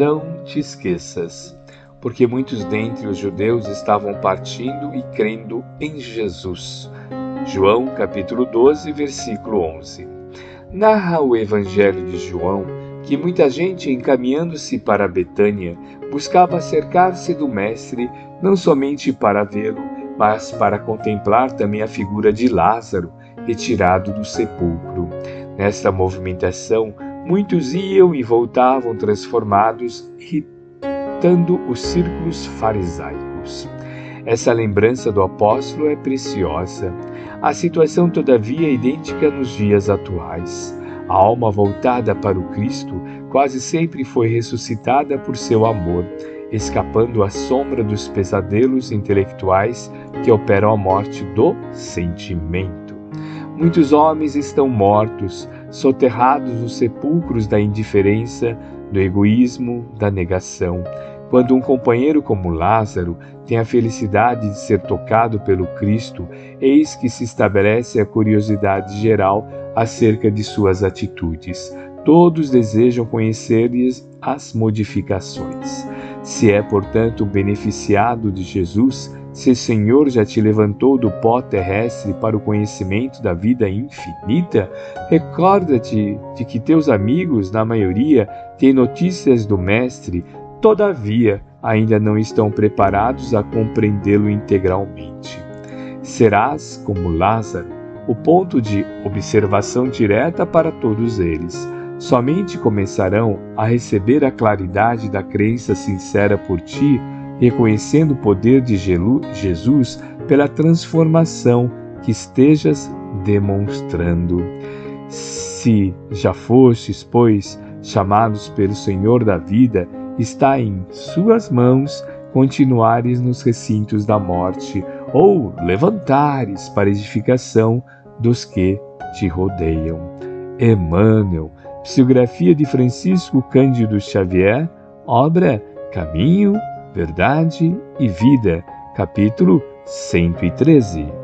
não te esqueças, porque muitos dentre os judeus estavam partindo e crendo em Jesus. João capítulo 12, versículo 11. Narra o Evangelho de João que muita gente, encaminhando-se para Betânia, buscava acercar-se do Mestre não somente para vê-lo, mas para contemplar também a figura de Lázaro, retirado do sepulcro. Nesta movimentação, muitos iam e voltavam transformados, irritando os círculos farisaicos. Essa lembrança do apóstolo é preciosa. A situação, todavia, é idêntica nos dias atuais. A alma voltada para o Cristo quase sempre foi ressuscitada por seu amor, escapando à sombra dos pesadelos intelectuais que operam a morte do sentimento. Muitos homens estão mortos, soterrados nos sepulcros da indiferença, do egoísmo, da negação. Quando um companheiro como Lázaro tem a felicidade de ser tocado pelo Cristo, eis que se estabelece a curiosidade geral acerca de suas atitudes. Todos desejam conhecer-lhes as modificações. Se é, portanto, beneficiado de Jesus, se o Senhor já te levantou do pó terrestre para o conhecimento da vida infinita, recorda-te de que teus amigos, na maioria, têm notícias do Mestre, todavia ainda não estão preparados a compreendê-lo integralmente. Serás como Lázaro, o ponto de observação direta para todos eles. Somente começarão a receber a claridade da crença sincera por ti, reconhecendo o poder de Jesus pela transformação que estejas demonstrando. Se já fostes, pois, chamados pelo Senhor da vida, está em Suas mãos continuares nos recintos da morte ou levantares para edificação dos que te rodeiam. Emmanuel, psicografia de Francisco Cândido Xavier, obra Caminho, Verdade e Vida, capítulo 113.